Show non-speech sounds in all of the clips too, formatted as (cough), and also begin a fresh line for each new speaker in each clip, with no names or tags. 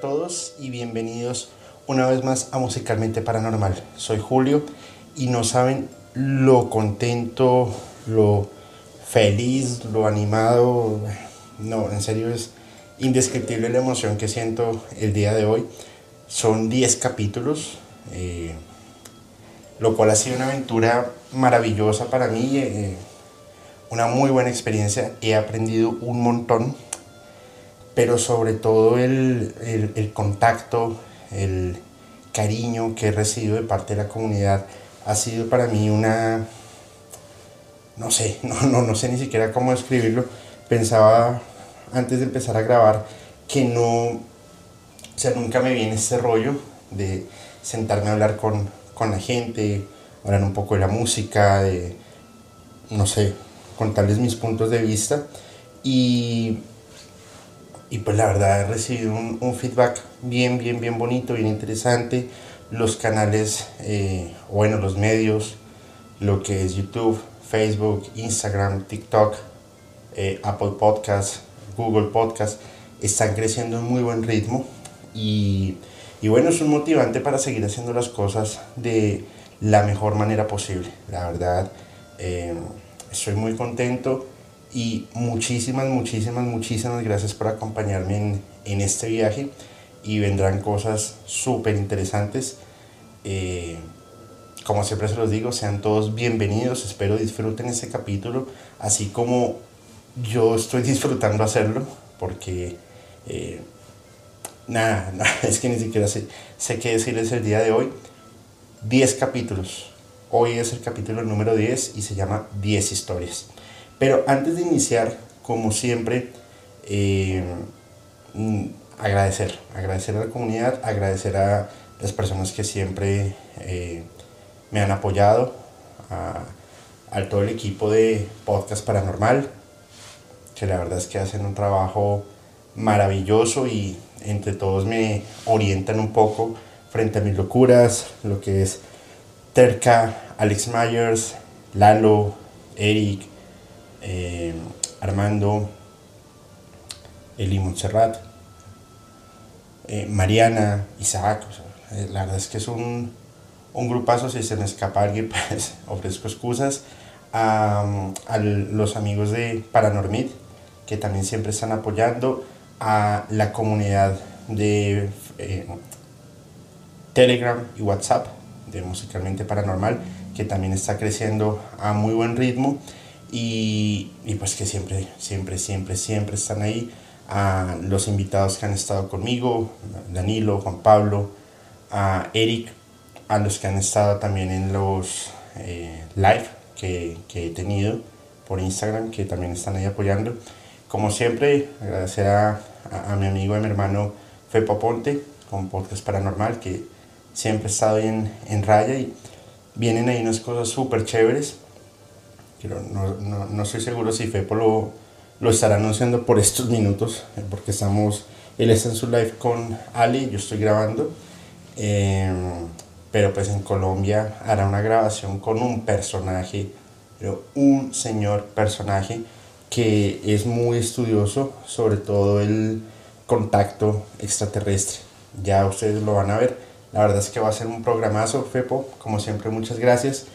Todos y bienvenidos una vez más a Musicalmente Paranormal. Soy Julio y no saben lo contento, lo feliz, lo animado. No, en serio es indescriptible la emoción que siento el día de hoy. Son 10 capítulos, eh, lo cual ha sido una aventura maravillosa para mí, eh, una muy buena experiencia. He aprendido un montón pero sobre todo el, el, contacto, el cariño que he recibido de parte de la comunidad ha sido para mí una, no sé, (laughs) no, no, no sé ni siquiera cómo describirlo. Pensaba antes de empezar a grabar que no, o sea, nunca me viene ese rollo de sentarme a hablar con, con la gente, hablar un poco de la música, de, no sé, contarles mis puntos de vista. Y y pues la verdad he recibido un, un, feedback bien, bien, bien bonito, bien interesante. Los canales, eh, bueno, los medios, lo que es YouTube, Facebook, Instagram, TikTok, eh, Apple Podcasts, Google Podcasts, están creciendo en muy buen ritmo. Y, y bueno, es un motivante para seguir haciendo las cosas de la mejor manera posible. La verdad, eh, estoy muy contento y muchísimas, muchísimas, muchísimas gracias por acompañarme en, en este viaje y vendrán cosas súper interesantes. Eh, como siempre se los digo, sean todos bienvenidos, espero disfruten este capítulo, así como yo estoy (laughs) disfrutando hacerlo, porque eh, (laughs) nada, es que ni siquiera sé, sé qué decirles el día de hoy. 10 capítulos, hoy es el capítulo número 10 y se llama 10 historias. Pero antes de iniciar, como siempre, eh, mm, agradecer, agradecer a la comunidad, agradecer a las personas que siempre eh, me han apoyado, a, todo el equipo de Podcast Paranormal, que la verdad es que hacen un trabajo maravilloso y entre todos me orientan un poco frente a mis locuras, lo que es Terca, Alex Myers, Lalo, Eric, eh, Armando, Eli Montserrat, eh, Mariana, Isaac. Eh, la verdad es que es un, un, grupazo. Si se me escapa alguien, (laughs) pues ofrezco excusas. A, a los amigos de Paranormit, que también siempre están apoyando. A la comunidad de Telegram y WhatsApp de Musicalmente Paranormal, que también está creciendo a muy buen ritmo y, y, pues que siempre, siempre, siempre, siempre están ahí. A los invitados que han estado conmigo, Danilo, Juan Pablo, a Eric, a los que han estado también en los eh, live que, que, he tenido por Instagram, que también están ahí apoyando. Como siempre, agradecer a, a, mi amigo y mi hermano Fepo Ponte con Podcast Paranormal, que siempre ha estado en, en raya y vienen ahí unas cosas súper chéveres no, no, no, estoy seguro si Fepo lo, estará anunciando por estos minutos, eh, porque estamos, él está en su live con Ali, yo estoy grabando, eh, pero pues en Colombia hará una grabación con un personaje, pero un señor personaje que es muy estudioso sobre todo el contacto extraterrestre. Ya ustedes lo van a ver. La verdad es que va a ser un programazo, Fepo. Como siempre, muchas gracias.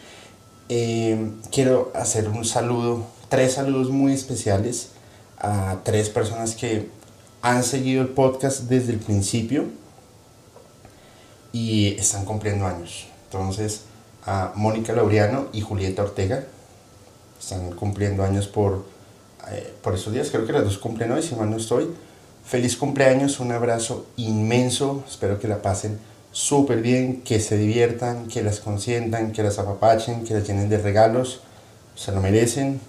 Eh, quiero hacer un saludo, tres saludos muy especiales a tres personas que han seguido el podcast desde el principio y están cumpliendo años. Entonces, a Mónica Laureano y Julieta Ortega están cumpliendo años por eh, por estos días, creo que las dos cumplen hoy, si mal no estoy. Feliz cumpleaños, un abrazo inmenso, espero que la pasen súper bien, que se diviertan, que las consientan, que las apapachen, que las llenen de regalos, se lo merecen.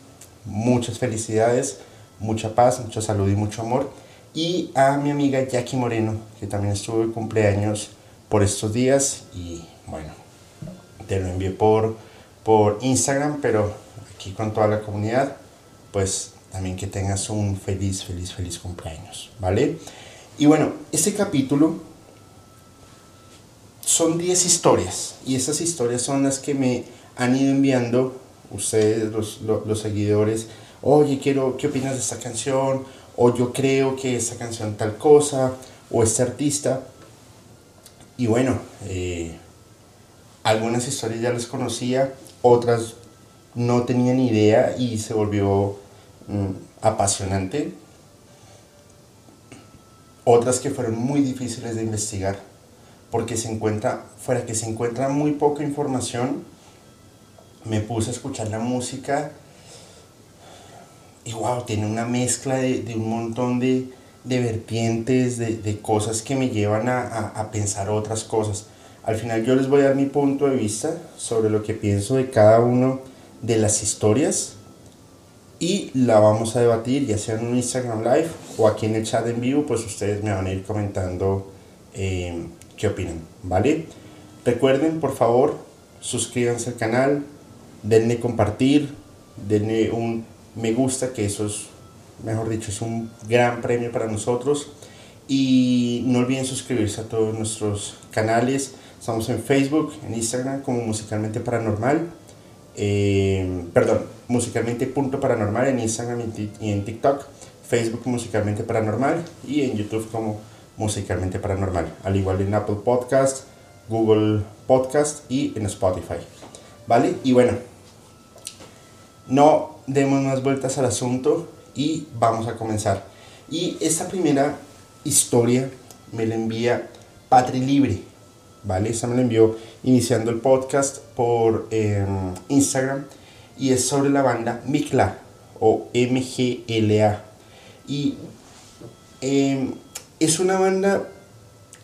Muchas felicidades, mucha paz, mucha salud y mucho amor. Y a mi amiga Jackie Moreno, que también estuvo de cumpleaños por estos días y bueno, te lo envié por, por Instagram, pero aquí con toda la comunidad, pues también que tengas un feliz, feliz, feliz cumpleaños, ¿vale? Y bueno, este capítulo son 10 historias y esas historias son las que me han ido enviando ustedes, los, los, seguidores. Oye, quiero, ¿qué opinas de esta canción? O yo creo que esta canción tal cosa, o este artista. Y bueno, eh, algunas historias ya las conocía, otras no tenía ni idea y se volvió mm, apasionante. Otras que fueron muy difíciles de investigar porque se encuentra, fuera que se encuentra muy poca información, me puse a escuchar la música y wow, tiene una mezcla de, un montón de, de vertientes, de, de, cosas que me llevan a, a, a, pensar otras cosas. Al final yo les voy a dar mi punto de vista sobre lo que pienso de cada uno de las historias y la vamos a debatir ya sea en un Instagram Live o aquí en el chat en vivo, pues ustedes me van a ir comentando eh, qué opinan, ¿vale? Recuerden, por favor, suscríbanse al canal, denle compartir, denle un me gusta, que eso es, mejor dicho, es un gran premio para nosotros. Y no olviden suscribirse a todos nuestros canales. Estamos en Facebook, en Instagram como Musicalmente Paranormal. Eh, perdón, musicalmente punto paranormal en Instagram y en TikTok. Facebook Musicalmente Paranormal y en YouTube como musicalmente paranormal, al igual en Apple Podcast, Google Podcast y en Spotify. ¿Vale? Y bueno, no demos más vueltas al asunto y vamos a comenzar. Y esta primera historia me la envía Patri Libre, ¿vale? Esta me la envió iniciando el podcast por em, Instagram y es sobre la banda Mikla o MGLA. Y eh, es una banda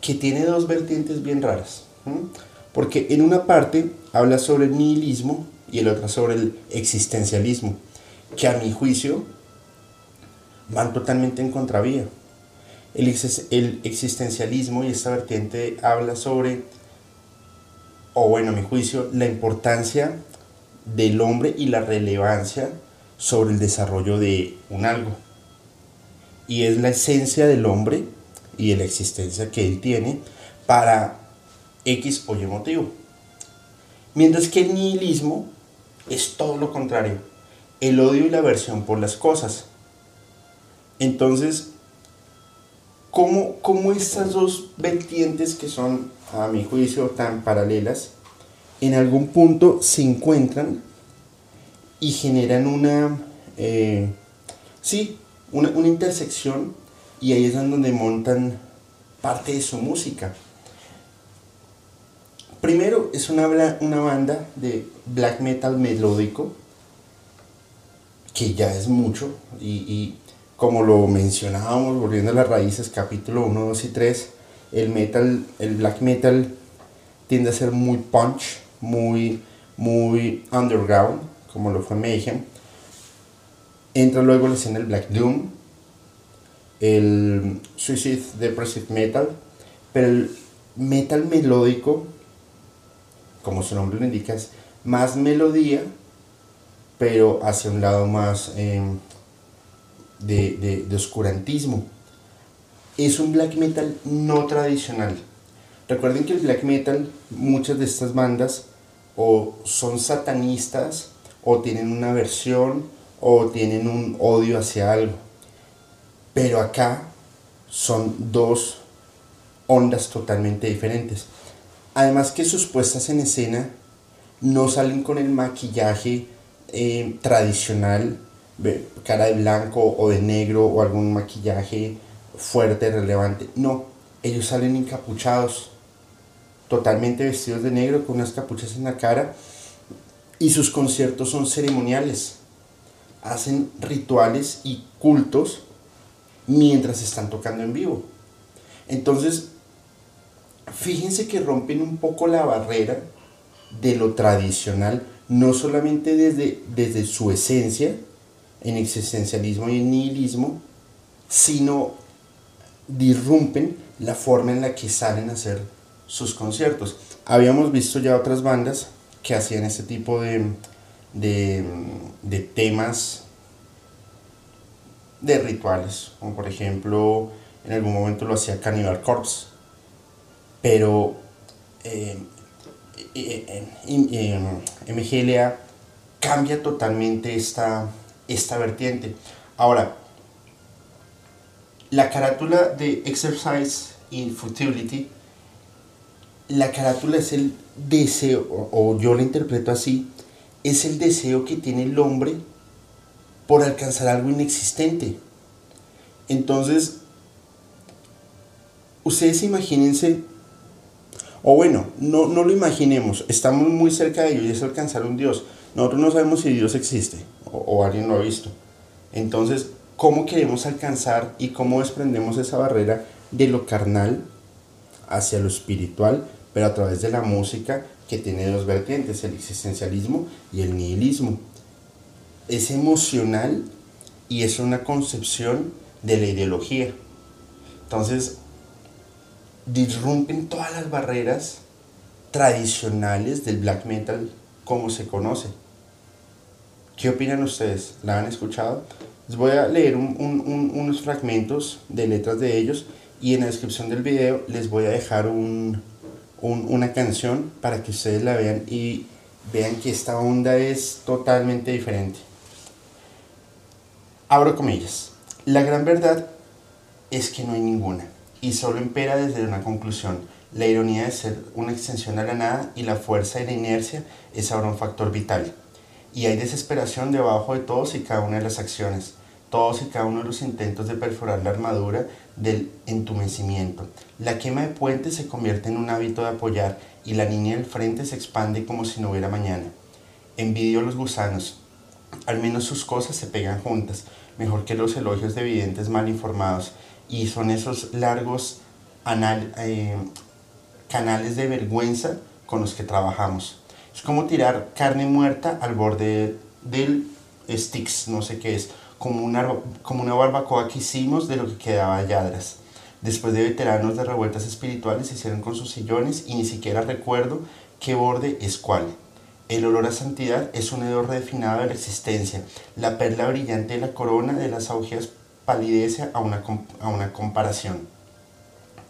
que tiene dos vertientes bien raras. Porque en una parte habla sobre el nihilismo y en otra sobre el existencialismo, que a mi juicio van totalmente en contravía. El, el existencialismo y esta vertiente habla sobre, o bueno, a mi juicio, la importancia del hombre y la relevancia sobre el desarrollo de un algo. Y es la esencia del hombre y de la existencia que él tiene para X o Y motivo. Mientras que el nihilismo es todo lo contrario, el odio y la aversión por las cosas. Entonces, ¿cómo, cómo estas dos vertientes que son, a mi juicio, tan paralelas, en algún punto se encuentran y generan una, eh, sí, una, una intersección y ahí es donde montan parte de su música. Primero es una, una banda de black metal melódico, que ya es mucho, y, como lo mencionábamos, volviendo a las raíces, capítulo 1, 2 y 3, el metal, el black metal tiende a ser muy punch, muy, muy underground, como lo fue Mayhem. Entra luego la escena del Black Doom, el Suicide Depressive Metal, pero el metal melódico, como su nombre lo indica, es más melodía, pero hacia un lado más em, de, de oscurantismo. Es un black metal no tradicional. Recuerden que el black metal, muchas de estas bandas o son satanistas o tienen una versión o tienen un odio hacia algo. Pero acá son dos ondas totalmente diferentes. Además que sus puestas en escena no salen con el maquillaje eh, tradicional, cara de blanco o de negro o algún maquillaje fuerte, relevante. No, ellos salen encapuchados, totalmente vestidos de negro, con unas capuchas en la cara. Y sus conciertos son ceremoniales. hacen rituales y cultos mientras están tocando en vivo. Entonces, fíjense que rompen un poco la barrera de lo tradicional, no solamente desde, desde su esencia, en existencialismo y en nihilismo, sino disrumpen la forma en la que salen a hacer sus conciertos. Habíamos visto ya otras bandas que hacían este tipo de, de, temas, de rituales, como por ejemplo en algún momento lo hacía Cannibal Corpse, pero eh, eh, eh, MGLA cambia totalmente esta, esta vertiente. Ahora, la carátula de Exercise in Futility, la carátula es el deseo, o yo la interpreto así, es el deseo que tiene el hombre por alcanzar algo inexistente. Entonces, ustedes imagínense, o bueno, no, no lo imaginemos, estamos muy cerca de ello y es alcanzar un Dios. Nosotros no sabemos si Dios existe o, o alguien lo ha visto. Entonces, ¿cómo queremos alcanzar y cómo desprendemos esa barrera de lo carnal hacia lo espiritual, pero a través de la música que tiene dos vertientes, el existencialismo y el nihilismo. Es emocional y es una concepción de la ideología. Entonces, disrumpen todas las barreras tradicionales del black metal como se conoce. ¿Qué opinan ustedes? ¿La han escuchado? Les voy a leer unos fragmentos de letras de ellos y en la descripción del video les voy a dejar un, una canción para que ustedes la vean y vean que esta onda es totalmente diferente. Abro comillas. La gran verdad es que no hay ninguna y solo impera desde una conclusión. La ironía de ser una extensión a la nada y la fuerza de la inercia es ahora un factor vital. Y hay desesperación debajo de todos y cada una de las acciones todos y cada uno de los intentos de perforar la armadura del entumecimiento. La quema de puentes se convierte en un hábito de apoyar y la línea del frente se expande como si no hubiera mañana. Envidio a los gusanos. Al menos sus cosas se pegan juntas, mejor que los elogios de videntes mal informados. Y son esos largos eh, canales de vergüenza con los que trabajamos. Es como tirar carne muerta al borde del sticks, no sé qué es, como una, como una barbacoa que hicimos de lo que quedaba Yadras. Después de veteranos de revueltas espirituales se hicieron con sus sillones y ni siquiera recuerdo qué borde es cuál. El olor a santidad es un hedor refinado de la existencia. La perla brillante de la corona de las augeas palidece a una, a una comparación.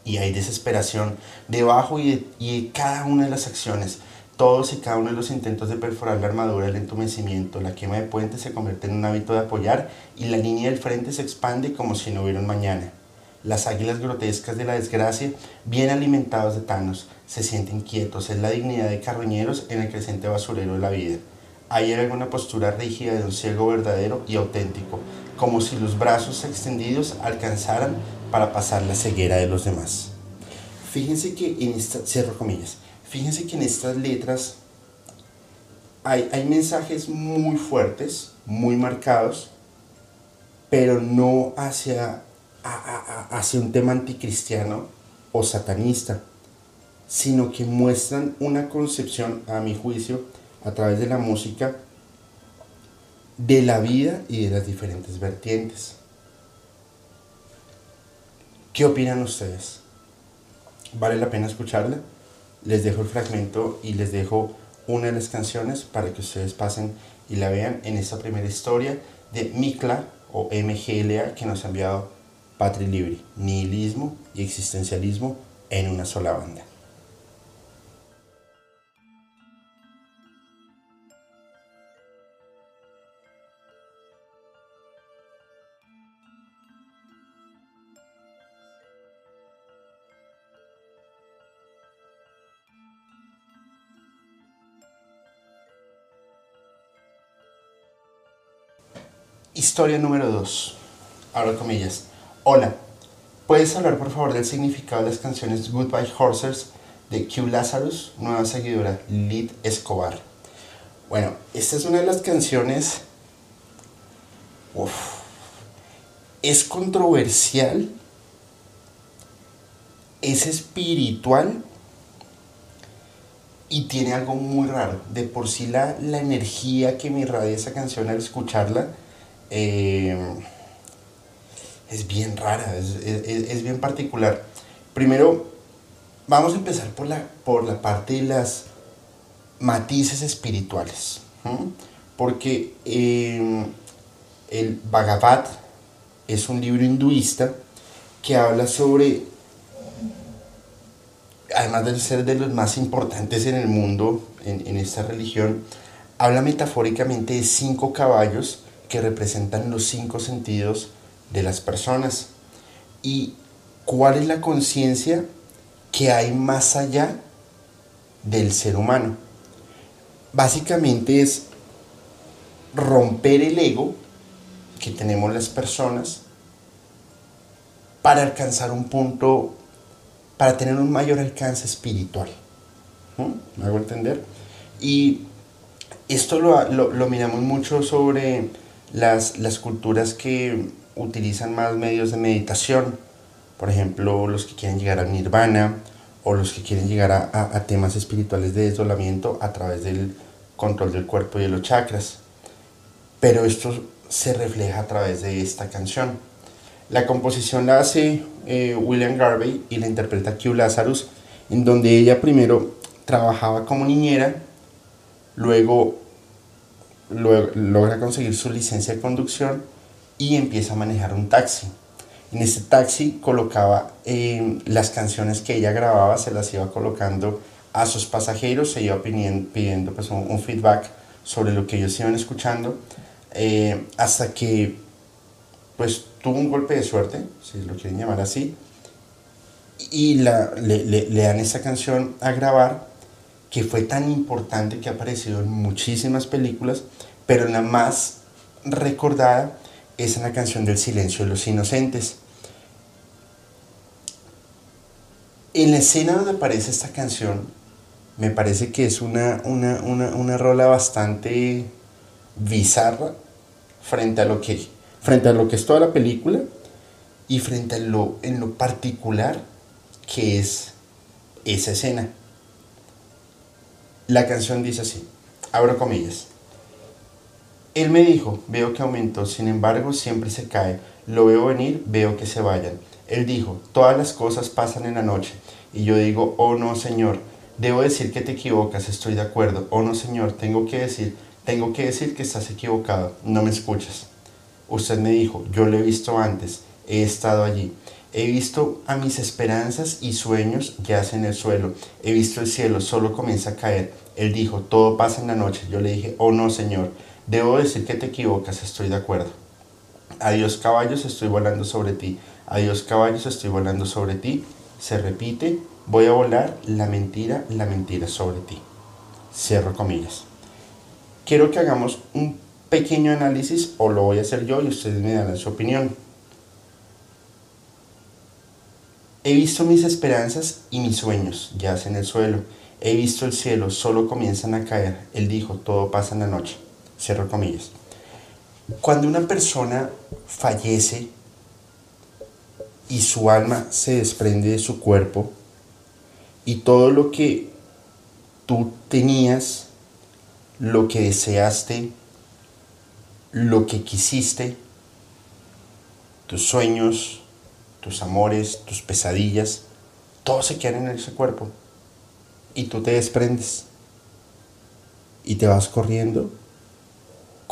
Y hay desesperación debajo y y de cada una de las acciones todos y cada uno de los intentos de perforar la armadura, el entumecimiento, la quema de puentes se convierte en un hábito de apoyar y la línea del frente se expande como si no hubiera un mañana. Las águilas grotescas de la desgracia, bien alimentados de tanos, se sienten quietos. Es la dignidad de carroñeros en el creciente basurero de la vida. Hay alguna postura rígida de un ciego verdadero y auténtico, como si los brazos extendidos alcanzaran para pasar la ceguera de los demás. Fíjense que en esta, comillas, Fíjense que en estas letras hay, mensajes muy fuertes, muy marcados, pero no hacia, hacia un tema anticristiano o satanista, sino que muestran una concepción, a mi juicio, a través de la música, de la vida y de las diferentes vertientes. ¿Qué opinan ustedes? ¿Vale la pena escucharla? les dejo el fragmento y les dejo una de las canciones para que ustedes pasen y la vean en esta primera historia de Mikla o MGLA que nos ha enviado Patri Libre, nihilismo y existencialismo en una sola banda. Historia número 2. Abro comillas. Hola, ¿puedes hablar por favor del significado de las canciones Goodbye Horses de Q Lazarus, nueva seguidora, Lid Escobar? Bueno, esta es una de las canciones es controversial, es espiritual y tiene algo muy raro. De por sí la, la energía que me irradia esa canción al escucharla eh, es bien rara, es, bien particular. Primero, vamos a empezar por la, por la parte de las matices espirituales. Porque eh, el Bhagavad es un libro hinduista que habla sobre, además de ser de los más importantes en el mundo, en esta religión, habla metafóricamente de cinco caballos que representan los cinco sentidos de las personas y cuál es la conciencia que hay más allá del ser humano. Básicamente es romper el ego que tenemos las personas para alcanzar un punto, para tener un mayor alcance espiritual. ¿Me hago entender? Y esto lo, lo, miramos mucho sobre las, las culturas que utilizan más medios de meditación, por ejemplo, los que quieren llegar al nirvana o los que quieren llegar a, a, temas espirituales de desolamiento a través del control del cuerpo y de los chakras. Pero esto se refleja a través de esta canción. La composición la hace eh, William Garvey y la interpreta Q Lazarus, en donde ella primero trabajaba como niñera, luego, logra conseguir su licencia de conducción y empieza a manejar un taxi. En este taxi colocaba eh, las canciones que ella grababa, se las iba colocando a sus pasajeros, se iba pidiendo, pidiendo pues, un, feedback sobre lo que ellos iban escuchando eh, hasta que pues tuvo un golpe de suerte, si lo quieren llamar así, y le, le, dan esa canción a grabar, que fue tan importante que ha aparecido en muchísimas películas, pero la más recordada es en la canción del silencio de los inocentes. En la escena donde aparece esta canción, me parece que es una, una, una, una rola bastante bizarra frente a lo que, frente a lo que es toda la película y frente a lo, en lo particular que es esa escena. La canción dice así, abro comillas. Él me dijo, veo que aumentó, sin embargo siempre se cae, lo veo venir, veo que se vayan. Él dijo, todas las cosas pasan en la noche. Y yo digo, oh no, Señor, debo decir que te equivocas, estoy de acuerdo. Oh no, Señor, tengo que decir tengo que decir que estás equivocado, no me escuchas. Usted me dijo, yo lo he visto antes, he estado allí. He visto a mis esperanzas y sueños yacen en el suelo. He visto el cielo, solo comienza a caer. Él dijo, todo pasa en la noche. Yo le dije, oh no, Señor, debo decir que te equivocas, estoy de acuerdo. Adiós caballos, estoy volando sobre ti. Adiós caballos, estoy volando sobre ti. Se repite, voy a volar la mentira, la mentira sobre ti. Cierro comillas quiero que hagamos un pequeño análisis, o lo voy a hacer yo y ustedes me darán su opinión. He visto mis esperanzas y mis sueños, yace en el suelo. He visto el cielo, solo comienzan a caer. Él dijo, todo pasa en la noche. Cierro comillas. Cuando una persona fallece y su alma se desprende de su cuerpo y todo lo que tú tenías lo que deseaste, lo que quisiste, tus sueños, tus amores, tus pesadillas, todo se queda en ese cuerpo. Y tú te desprendes. Y te vas corriendo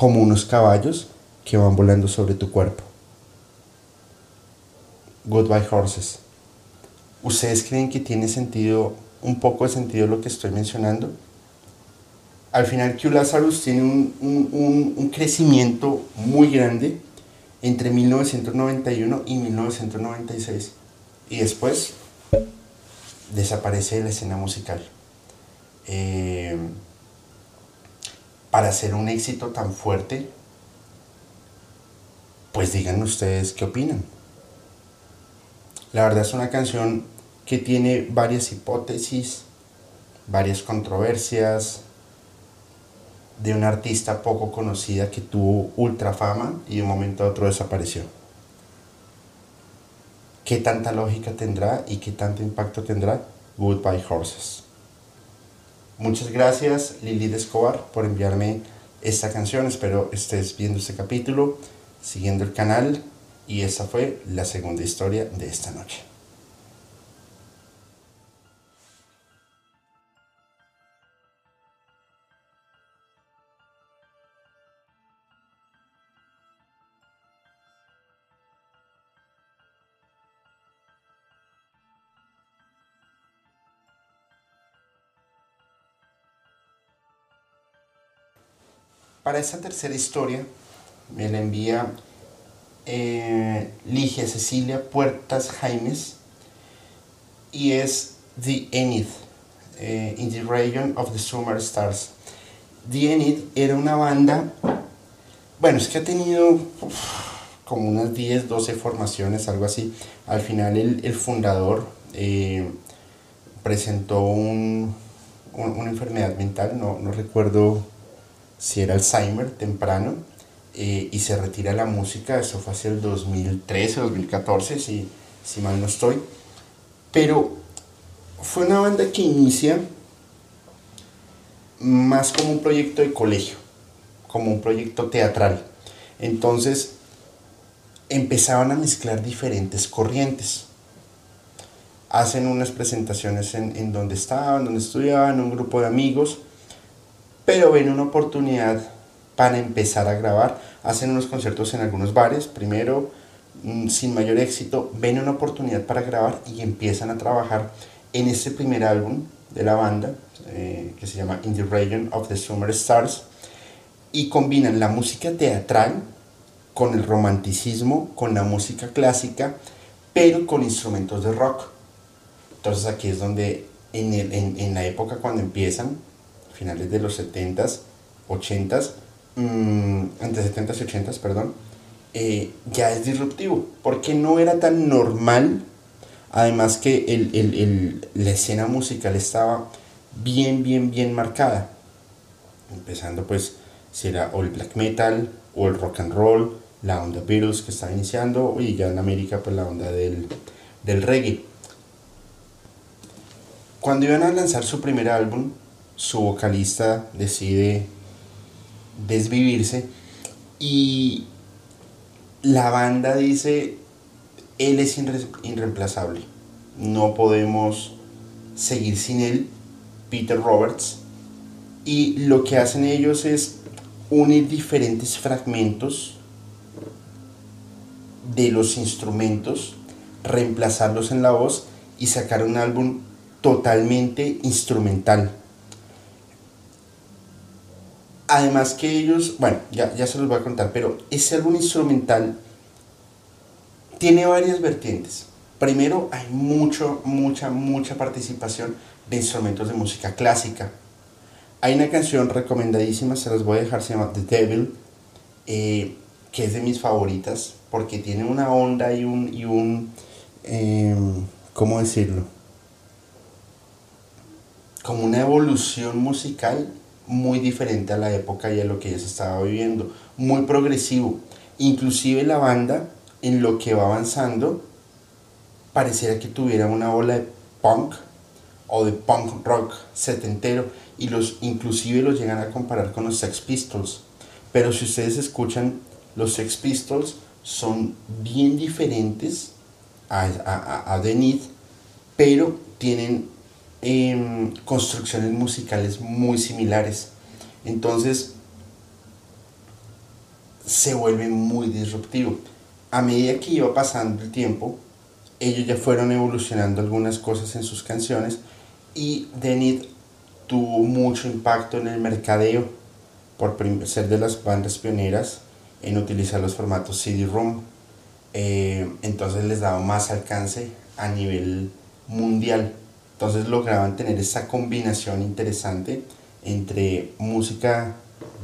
como unos caballos que van volando sobre tu cuerpo. Goodbye Horses. ¿Ustedes creen que tiene sentido, un poco de sentido lo que estoy mencionando? al final Q Lazarus tiene un, crecimiento muy grande entre 1991 y 1996 y después desaparece de la escena musical. Eh, para hacer un éxito tan fuerte, pues digan ustedes qué opinan. La verdad es una canción que tiene varias hipótesis, varias controversias, de una artista poco conocida que tuvo ultra fama y de un momento a otro desapareció. ¿Qué tanta lógica tendrá y qué tanto impacto tendrá Goodbye Horses? Muchas gracias Lili Escobar por enviarme esta canción. Espero estés viendo este capítulo, siguiendo el canal y esa fue la segunda historia de esta noche. Para esta tercera historia me la envía eh, Ligia Cecilia Puertas Jaimes y es The Enid eh, in the Region of the Summer Stars. The Enid era una banda, bueno, es que ha tenido como unas 10, 12 formaciones, algo así. Al final el, fundador eh, presentó una enfermedad mental, no, no recuerdo si era Alzheimer temprano, eh, y se retira la música, eso fue hacia el 2013, 2014, si, si mal no estoy. Pero fue una banda que inicia más como un proyecto de colegio, como un proyecto teatral. Entonces empezaban a mezclar diferentes corrientes. Hacen unas presentaciones en, en donde estaban, donde estudiaban, un grupo de amigos pero ven una oportunidad para empezar a grabar. Hacen unos conciertos en algunos bares, primero mm, sin mayor éxito, ven una oportunidad para grabar y empiezan a trabajar en este primer álbum de la banda, eh, que se llama In the Region of the Summer Stars, y combinan la música teatral con el romanticismo, con la música clásica, pero con instrumentos de rock. Entonces aquí es donde en, en la época cuando empiezan, finales de los 70s, 80s, mmm, entre 70s y 80s, perdón, eh, ya es disruptivo, porque no era tan normal, además que el, el, la escena musical estaba bien, bien, bien marcada, empezando pues si era o el black metal o el rock and roll, la onda Beatles que estaba iniciando y ya en América pues la onda del, del reggae. Cuando iban a lanzar su primer álbum, su vocalista decide desvivirse y la banda dice, él es irreemplazable, no podemos seguir sin él, Peter Roberts, y lo que hacen ellos es unir diferentes fragmentos de los instrumentos, reemplazarlos en la voz y sacar un álbum totalmente instrumental. Además que ellos, bueno, ya, ya se los voy a contar, pero ese álbum instrumental tiene varias vertientes. Primero, hay mucho, mucha, mucha participación de instrumentos de música clásica. Hay una canción recomendadísima, se las voy a dejar, se llama The Devil, eh, que es de mis favoritas, porque tiene una onda y un, y un em, ¿cómo decirlo? Como una evolución musical muy diferente a la época y a lo que ya se estaba viviendo, muy progresivo. Inclusive la banda, en lo que va avanzando, pareciera que tuviera una ola de punk o de punk rock setentero y los inclusive los llegan a comparar con los Sex Pistols. Pero si ustedes escuchan, los Sex Pistols son bien diferentes a, a, a The Need, pero tienen construcciones musicales muy similares. Entonces, se vuelve muy disruptivo. A medida que iba pasando el tiempo, ellos ya fueron evolucionando algunas cosas en sus canciones y Denit tuvo mucho impacto en el mercadeo por ser de las bandas pioneras en utilizar los formatos CD-ROM. Eh, entonces les daba más alcance a nivel mundial. Entonces lograban tener esa combinación interesante entre música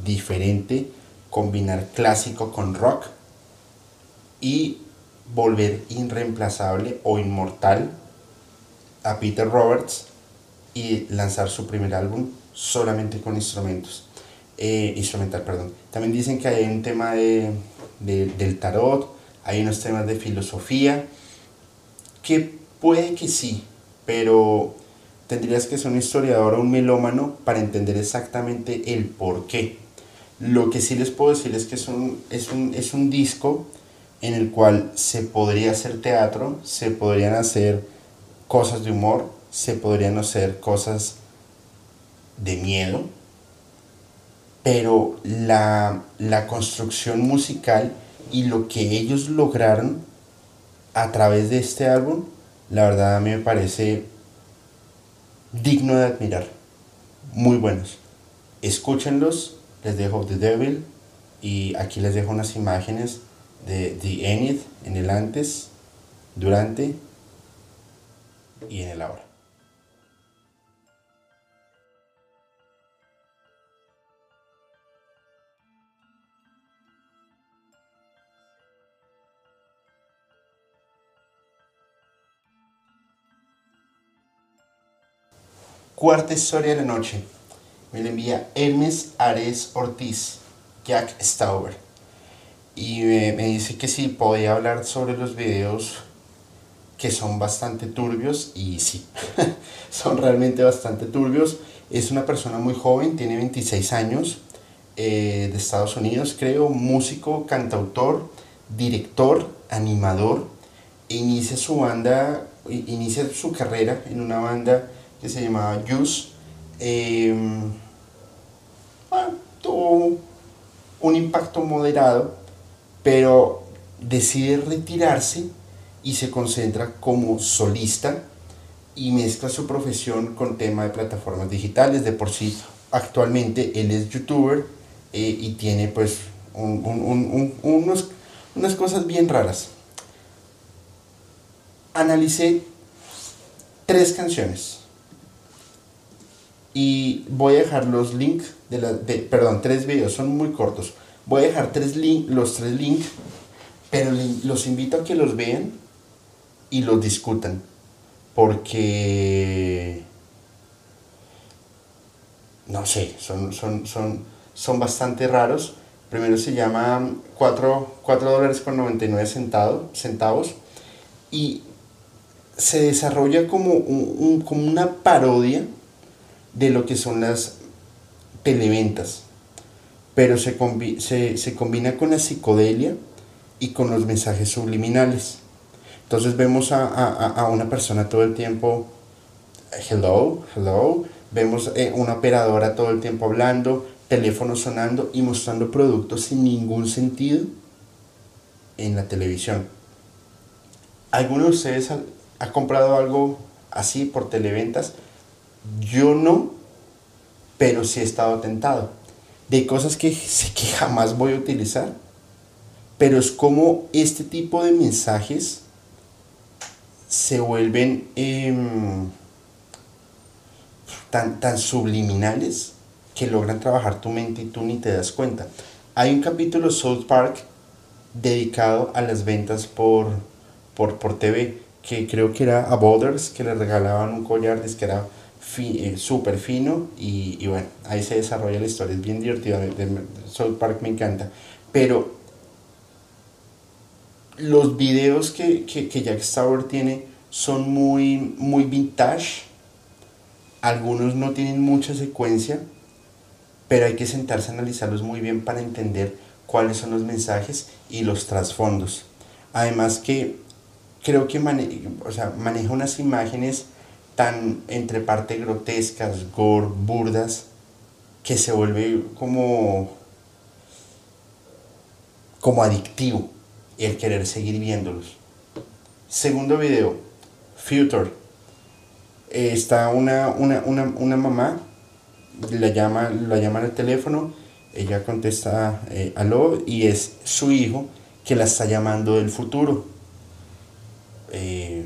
diferente, combinar clásico con rock y volver irreemplazable o inmortal a Peter Roberts y lanzar su primer álbum solamente con instrumentos. eh, instrumental, perdón. También dicen que hay un tema de, del tarot, hay unos temas de filosofía, que puede que sí, pero tendrías que ser un historiador o un melómano para entender exactamente el por qué. Lo que sí les puedo decir es que es un, es un, es un disco en el cual se podría hacer teatro, se podrían hacer cosas de humor, se podrían hacer cosas de miedo, pero la, la construcción musical y lo que ellos lograron a través de este álbum, la verdad a mí me parece digno de admirar. Muy buenos. Escúchenlos, les dejo The Devil y aquí les dejo unas imágenes de The Enid en el antes, durante y en el ahora. Cuarta historia de la noche. Me la envía Hermes Ares Ortiz, Jack Stauber. Y me, dice que sí, podía hablar sobre los videos que son bastante turbios. Y sí, (laughs) son realmente bastante turbios. Es una persona muy joven, tiene 26 años, eh, de Estados Unidos, creo, músico, cantautor, director, animador. inicia su banda, inicia su carrera en una banda que se llamaba Juice, em, tuvo un impacto moderado, pero decide retirarse y se concentra como solista y mezcla su profesión con tema de plataformas digitales. De por sí, actualmente él es youtuber eh, y tiene pues unos, unas cosas bien raras. Analicé tres canciones y voy a dejar los links de la, perdón, tres videos, son muy cortos. Voy a dejar tres link, los tres links, pero los invito a que los vean y los discutan. Porque, no sé, son, son, son, son bastante raros. Primero se llama 4, 4 dólares con 99 centavos, centavos y se desarrolla como, un, como una parodia de lo que son las televentas, pero se, se, combina con la psicodelia y con los mensajes subliminales. Entonces vemos a, una persona todo el tiempo, hello, hello, vemos eh, una operadora todo el tiempo hablando, teléfono sonando y mostrando productos sin ningún sentido en la televisión. ¿Alguno de ustedes ha comprado algo así por televentas? Yo no, pero sí he estado tentado. De cosas que sé que jamás voy a utilizar. Pero es como este tipo de mensajes se vuelven em, tan, tan subliminales que logran trabajar tu mente y tú ni te das cuenta. Hay un capítulo South Park dedicado a las ventas por, por, por TV, que creo que era a Boulders, que le regalaban un collar que era eh, súper fino y, bueno, ahí se desarrolla la historia, es bien divertido, de, South Park me encanta, pero los videos que, que, que Jack Stauber tiene son muy, muy vintage, algunos no tienen mucha secuencia, pero hay que sentarse a analizarlos muy bien para entender cuáles son los mensajes y los trasfondos. Además que creo que sea, maneja unas imágenes tan entre parte grotescas, gore, burdas, que se vuelve como, como adictivo el querer seguir viéndolos. Segundo video, Future. está una, una, mamá, la llama, la llaman al teléfono, ella contesta eh, aló y es su hijo que la está llamando del futuro. Eh,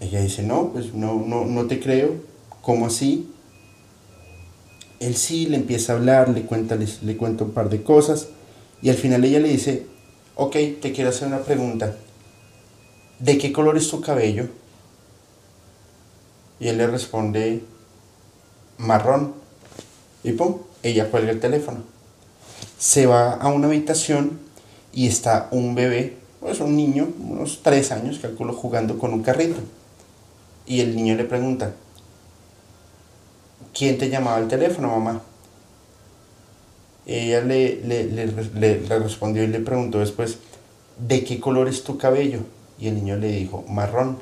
ella dice, no, pues no, no, no te creo. ¿Cómo así? Él sí le empieza a hablar, le cuenta, le, un par de cosas y al final ella le dice, ok, te quiero hacer una pregunta. ¿De qué color es tu cabello? Y él le responde, marrón. Y pum, ella cuelga el teléfono. se va a una habitación y está un bebé, pues un niño, unos tres años, calculo, jugando con un carrito. Y el niño le pregunta, ¿quién te llamaba al teléfono, mamá? Ella le, le, le, respondió y le preguntó después, ¿de qué color es tu cabello? Y el niño le dijo, marrón.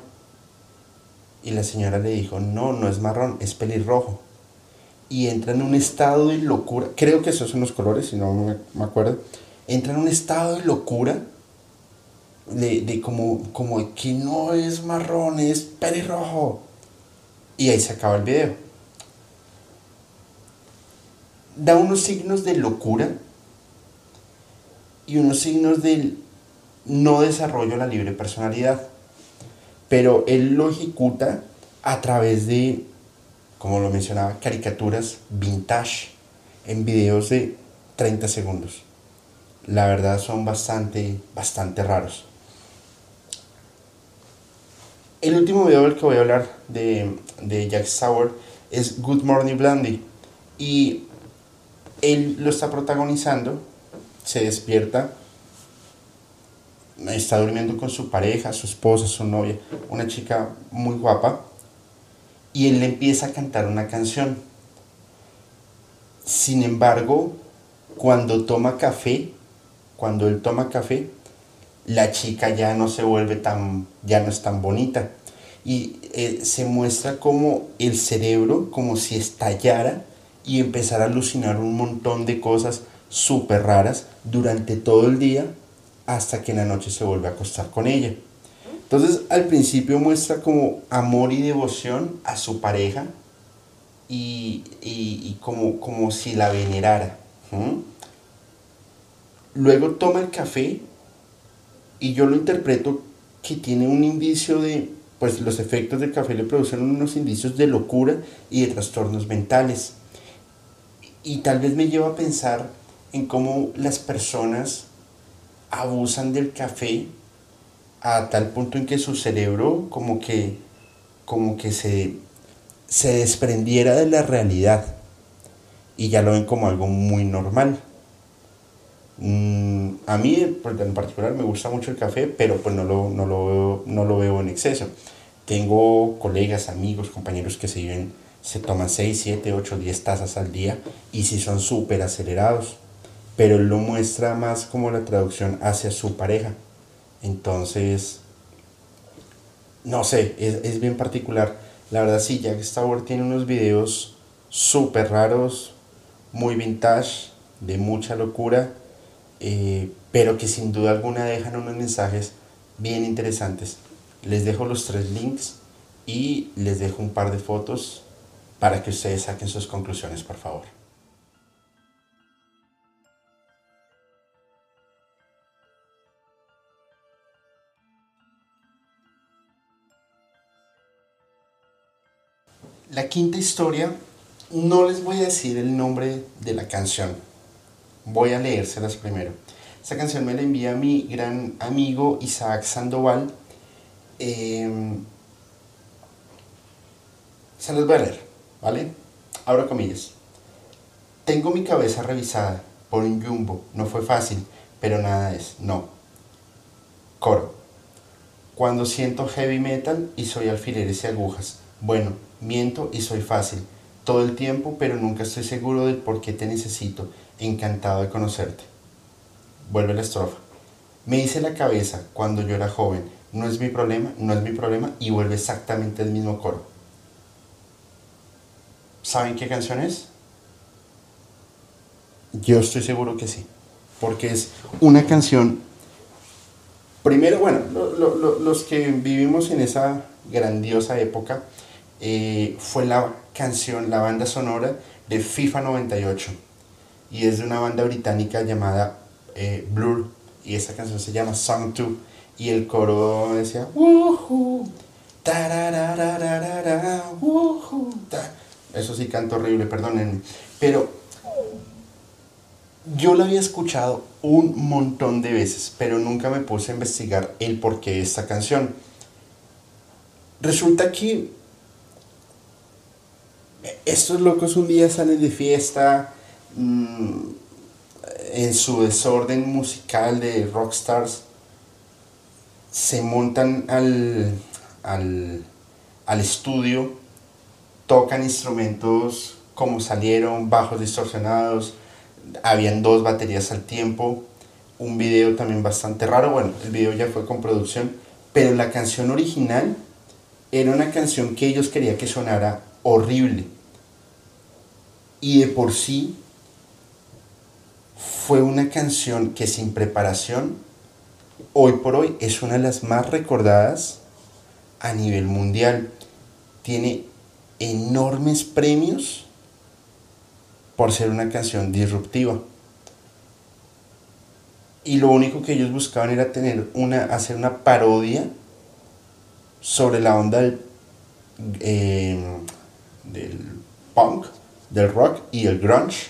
Y la señora le dijo, no, no es marrón, es pelirrojo. Y entra en un estado de locura, creo que esos son los colores, si no me, acuerdo, entra en un estado de locura, de, de como, como que no es marrón, es pelirrojo. Y ahí se acaba el video da unos signos de locura y unos signos del no desarrollo de la libre personalidad. Pero él lo ejecuta a través de, como lo mencionaba, caricaturas vintage en videos de 30 segundos. La verdad son bastante, bastante raros. El último video del que voy a hablar de, de Jack Sauer es Good Morning Blondie. Y él lo está protagonizando, se despierta, está durmiendo con su pareja, su esposa, su novia, una chica muy guapa, y él le empieza a cantar una canción. Sin embargo, cuando toma café, cuando él toma café, la chica ya no se vuelve tan, ya no es tan bonita. Y eh, se muestra como el cerebro, como si estallara y empezar a alucinar un montón de cosas súper raras durante todo el día hasta que en la noche se vuelve a acostar con ella. Entonces al principio muestra como amor y devoción a su pareja y, como, como si la venerara. Luego toma el café y yo lo interpreto que tiene un indicio de, pues los efectos del café le producen unos indicios de locura y de trastornos mentales y tal vez me lleva a pensar en cómo las personas abusan del café a tal punto en que su cerebro como que, como que se, se desprendiera de la realidad y ya lo ven como algo muy normal. Mm, a mí pues, en particular me gusta mucho el café, pero pues no lo, no lo, veo, no lo veo en exceso. Tengo colegas, amigos, compañeros que se viven se toman 6, 7, 8, 10 tazas al día y si son súper acelerados. Pero lo muestra más como la traducción hacia su pareja. Entonces, no sé, es, bien particular. La verdad sí, Jack Stauer tiene unos videos súper raros, muy vintage, de mucha locura, eh, pero que sin duda alguna dejan unos mensajes bien interesantes. Les dejo los tres links y les dejo un par de fotos para que ustedes saquen sus conclusiones, por favor. La quinta historia, no les voy a decir el nombre de la canción, voy a leérselas primero. Esa canción me la envía mi gran amigo Isaac Sandoval. Em, se voy a leer. ¿vale? Abro comillas. Tengo mi cabeza revisada por un jumbo, no fue fácil, pero nada es, no. Coro. Cuando siento heavy metal y soy alfileres y agujas. Bueno, miento y soy fácil. Todo el tiempo, pero nunca estoy seguro del por qué te necesito. Encantado de conocerte. Vuelve la estrofa. Me hice la cabeza cuando yo era joven. No es mi problema, no es mi problema. Y vuelve exactamente el mismo coro. ¿Saben qué canción es? Yo estoy seguro que sí, porque es una canción, primero, bueno, los que vivimos en esa grandiosa época, eh, fue la canción, la banda sonora de FIFA 98, y es de una banda británica llamada eh, Blur, y esa canción se llama Song 2, y el coro decía, woohoo, eso sí canto horrible, perdónenme. Pero yo la había escuchado un montón de veces, pero nunca me puse a investigar el porqué de esta canción. Resulta que estos locos un día salen de fiesta, mm, en su desorden musical de rockstars, se montan al, al, al estudio, tocan instrumentos como salieron, bajos distorsionados, habían dos baterías al tiempo, un video también bastante raro, bueno, el video ya fue con producción, pero la canción original era una canción que ellos querían que sonara horrible. Y de por sí fue una canción que sin preparación, hoy por hoy es una de las más recordadas a nivel mundial. Tiene enormes premios por ser una canción disruptiva. Y lo único que ellos buscaban era tener una, hacer una parodia sobre la onda del, eh, del punk, del rock y el grunge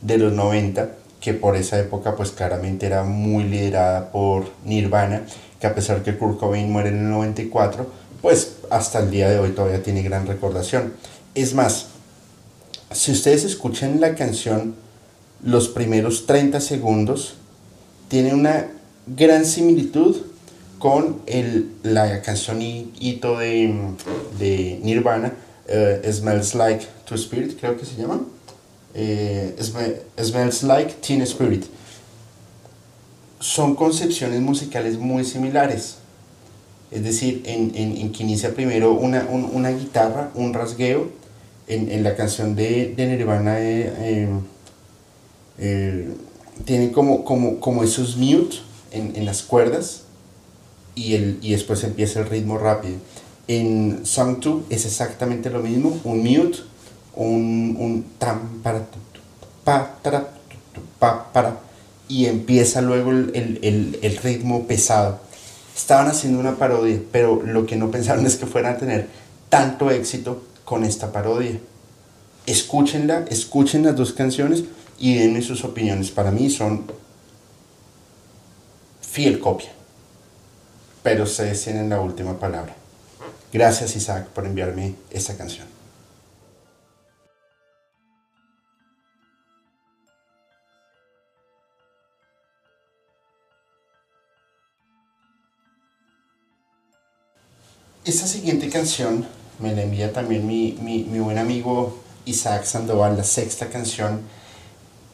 de los 90, que por esa época pues claramente era muy liderada por Nirvana, que a pesar que Kurt Cobain muere en el 94, pues hasta el día de hoy todavía tiene gran recordación. Es más, si ustedes escuchan la canción los primeros 30 segundos, tiene una gran similitud con el, la canción hito de, de Nirvana, uh, Smells Like To Spirit, creo que se llama. Eh, Smells Like Teen Spirit. Son concepciones musicales muy similares. Es decir, en, en, que inicia primero una, un, una guitarra, un rasgueo. En, en la canción de, de Nirvana eh, eh, tiene como, como, como esos mute en, en las cuerdas y, el, y después empieza el ritmo rápido. En Song 2 es exactamente lo mismo, un mute, un, un tam para pa para pa para y empieza luego el, el, el, ritmo pesado. Estaban haciendo una parodia, pero lo que no pensaron es que fueran a tener tanto éxito con esta parodia. Escúchenla, escuchen las dos canciones y denme sus opiniones. Para mí son fiel copia pero ustedes tienen la última palabra. Gracias Isaac por enviarme esta canción. Esta siguiente canción me la envía también mi, mi, buen amigo Isaac Sandoval, la sexta canción,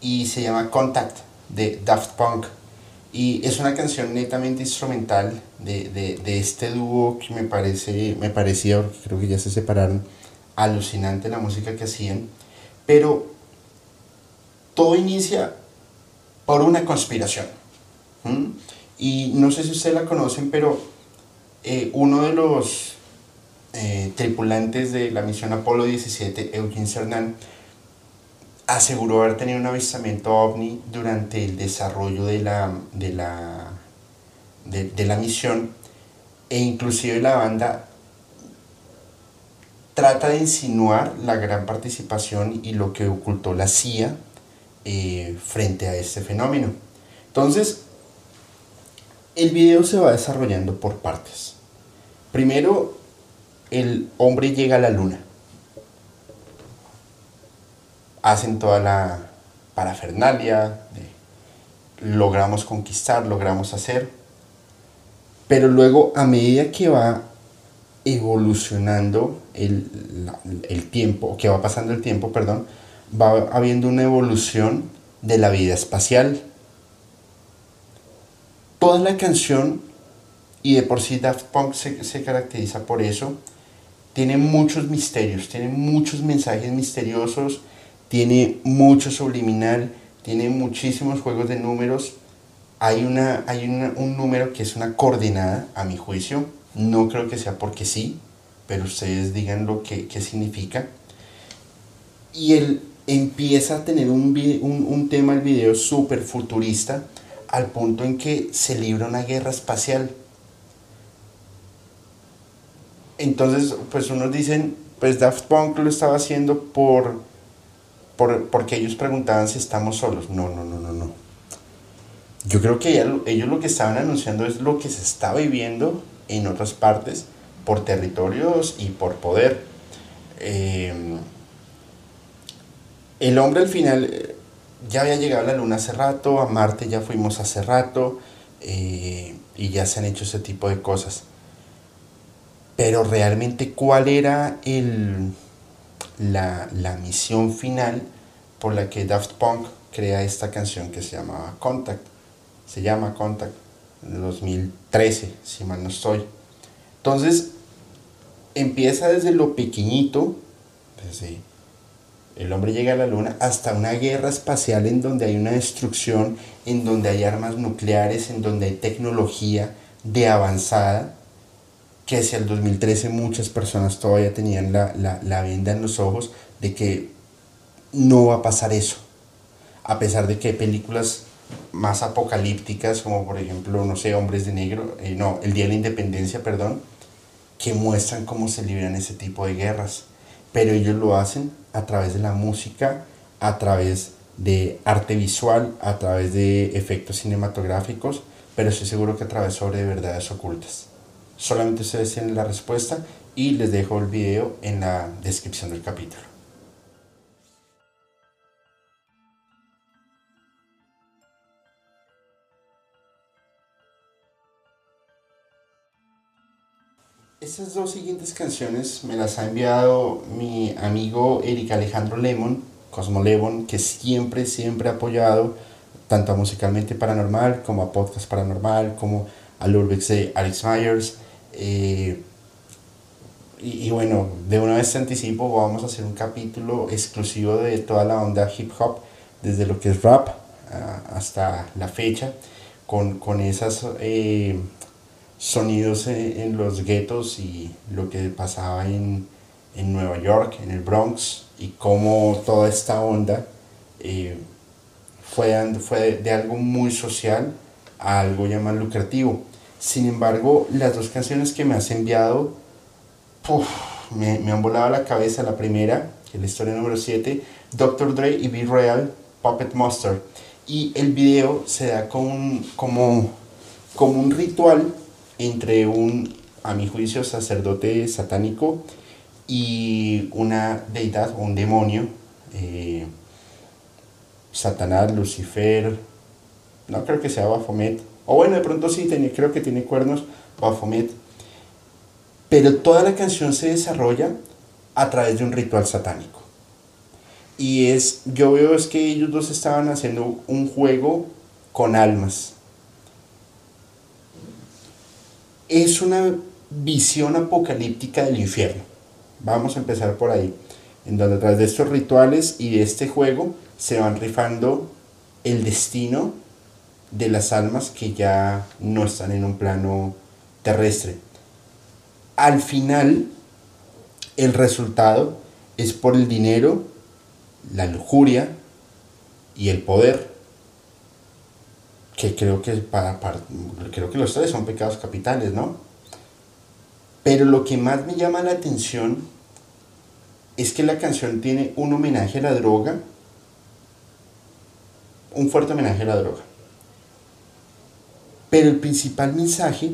y se llama Contact de Daft Punk. Y es una canción netamente instrumental de, de, de este dúo que me parece, me parecía, porque creo que ya se separaron, alucinante la música que hacían. Pero todo inicia por una conspiración. Y no sé si ustedes la conocen, pero eh, uno de los eh, tripulantes de la misión Apolo 17, Eugene Cernan, aseguró haber tenido un avistamiento ovni durante el desarrollo de la, de la, de, la misión e inclusive la banda trata de insinuar la gran participación y lo que ocultó la CIA eh, frente a este fenómeno. Entonces, el video se va desarrollando por partes. Primero, el hombre llega a la luna hacen toda la parafernalia, logramos conquistar, logramos hacer, pero luego a medida que va evolucionando el, el tiempo, que va pasando el tiempo, perdón, va habiendo una evolución de la vida espacial. Toda la canción, y de por sí Daft Punk se, se caracteriza por eso, tiene muchos misterios, tiene muchos mensajes misteriosos, tiene mucho subliminal, tiene muchísimos juegos de números. Hay, una, hay un número que es una coordenada, a mi juicio. No creo que sea porque sí, pero ustedes digan lo que, significa. Y él empieza a tener un, un, un tema, el video, súper futurista, al punto en que se libra una guerra espacial. Entonces, pues unos dicen, pues Daft Punk lo estaba haciendo por porque ellos preguntaban si estamos solos. No, no, no, no, no. Yo creo que ellos lo que estaban anunciando es lo que se está viviendo en otras partes por territorios y por poder. Em, el hombre al final, ya había llegado a la Luna hace rato, a Marte ya fuimos hace rato, eh, y ya se han hecho ese tipo de cosas. Pero realmente, ¿cuál era el, la, la misión final por la que Daft Punk crea esta canción que se llama Contact? Se llama Contact, en 2013, si mal no estoy. Entonces, empieza desde lo pequeñito, desde el hombre llega a la luna, hasta una guerra espacial en donde hay una destrucción, en donde hay armas nucleares, en donde hay tecnología de avanzada, que hacia el 2013 muchas personas todavía tenían la, la venda en los ojos de que no va a pasar eso. A pesar de que hay películas más apocalípticas, como por ejemplo, no sé, Hombres de Negro, eh, no, El Día de la Independencia, perdón, que muestran cómo se libran ese tipo de guerras. Pero ellos lo hacen a través de la música, a través de arte visual, a través de efectos cinematográficos, pero estoy seguro que a través sobre verdades ocultas. Solamente ustedes tienen la respuesta y les dejo el video en la descripción del capítulo. Estas dos siguientes canciones me las ha enviado mi amigo Eric Alejandro Lemon, Cosmo Lemon, que siempre, siempre ha apoyado tanto a Musicalmente Paranormal como a Podcast Paranormal, como al Urbex de Alex Myers. Eh, y, bueno, de una vez te anticipo, vamos a hacer un capítulo exclusivo de toda la onda hip hop, desde lo que es rap hasta la fecha, con, con esas eh, sonidos en, los guetos y lo que pasaba en, en, Nueva York, en el Bronx, y cómo toda esta onda eh, fue, fue de algo muy social a algo ya más lucrativo. Sin embargo, las dos canciones que me has enviado, me, me, han volado la cabeza. La primera, la historia número 7, Dr. Dre y Be Real, Puppet Monster. Y el video se da con, como, como un ritual entre un, a mi juicio, sacerdote satánico y una deidad o un demonio. Eh, Satanás, Lucifer, no creo que sea Baphomet, o bueno, de pronto sí, creo que tiene cuernos Baphomet, pero toda la canción se desarrolla a través de un ritual satánico. Y es, yo veo es que ellos dos estaban haciendo un juego con almas. Es una visión apocalíptica del infierno. Vamos a empezar por ahí. En donde a través de estos rituales y de este juego se van rifando el destino de las almas que ya no están en un plano terrestre. Al final, el resultado es por el dinero, la lujuria y el poder, que creo que, para, creo que los tres son pecados capitales, ¿no? Pero lo que más me llama la atención es que la canción tiene un homenaje a la droga, un fuerte homenaje a la droga. Pero el principal mensaje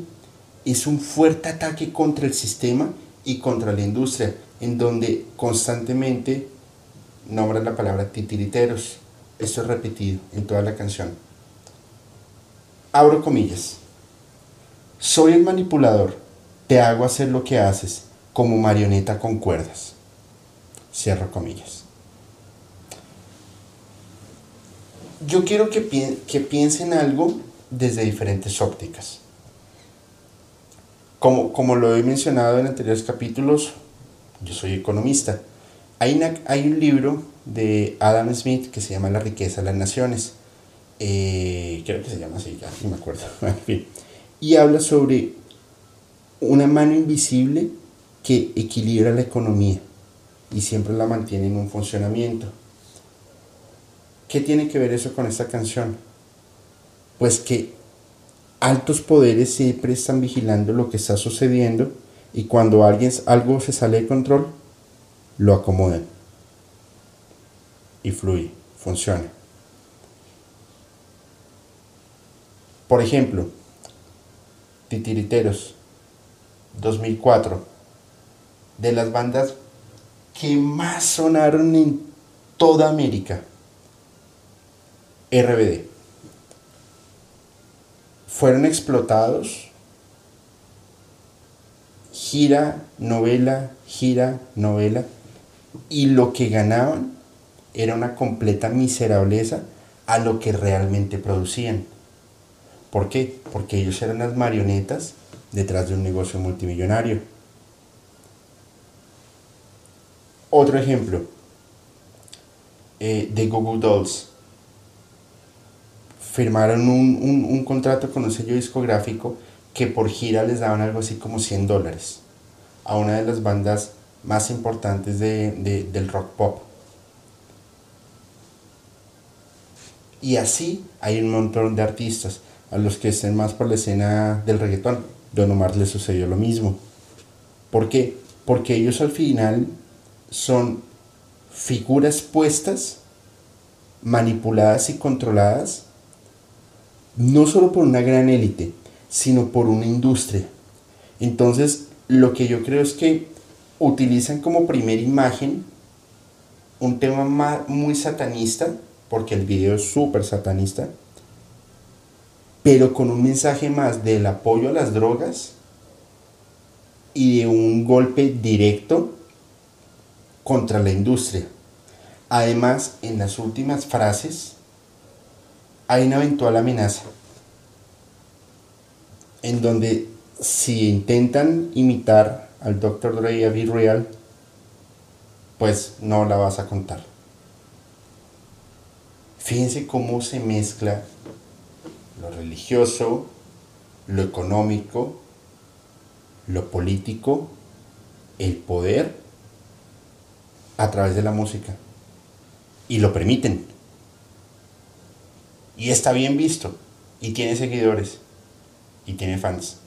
es un fuerte ataque contra el sistema y contra la industria, en donde constantemente nombra la palabra titiriteros. Esto es repetido en toda la canción. Abro comillas. Soy el manipulador, te hago hacer lo que haces, como marioneta con cuerdas. Cierro comillas. Yo quiero que piensen algo desde diferentes ópticas. Como, como lo he mencionado en anteriores capítulos, yo soy economista. Hay, hay un libro de Adam Smith que se llama La riqueza de las naciones. Eh, creo que se llama así, ya no me acuerdo. (laughs) y habla sobre una mano invisible que equilibra la economía y siempre la mantiene en un funcionamiento. ¿Qué tiene que ver eso con esta canción? Pues que altos poderes siempre están vigilando lo que está sucediendo y cuando alguien, algo se sale de control, lo acomodan. Y fluye, funciona. Por ejemplo, Titiriteros, 2004, de las bandas que más sonaron en toda América RBD. Fueron explotados gira, novela, gira, novela, y lo que ganaban era una completa miserableza a lo que realmente producían. ¿Por qué? Porque ellos eran las marionetas detrás de un negocio multimillonario. Otro ejemplo, eh, de Google Dolls. Firmaron un, un contrato con un sello discográfico que por gira les daban algo así como 100 dólares a una de las bandas más importantes del rock pop. Y así hay un montón de artistas a los que estén más por la escena del reggaetón. Don Omar le sucedió lo mismo. ¿Por qué? Porque ellos al final son figuras puestas, manipuladas y controladas, no solo por una gran élite, sino por una industria. Entonces, lo que yo creo es que utilizan como primera imagen un tema muy satanista, porque el video es súper satanista, pero con un mensaje más del apoyo a las drogas y de un golpe directo contra la industria. Además, en las últimas frases hay una eventual amenaza en donde si intentan imitar al Dr. Dre a Be Real, pues no la vas a contar. Fíjense cómo se mezcla lo religioso, lo económico, lo político, el poder a través de la música. Y lo permiten. Y está bien visto. Y tiene seguidores y tiene fans.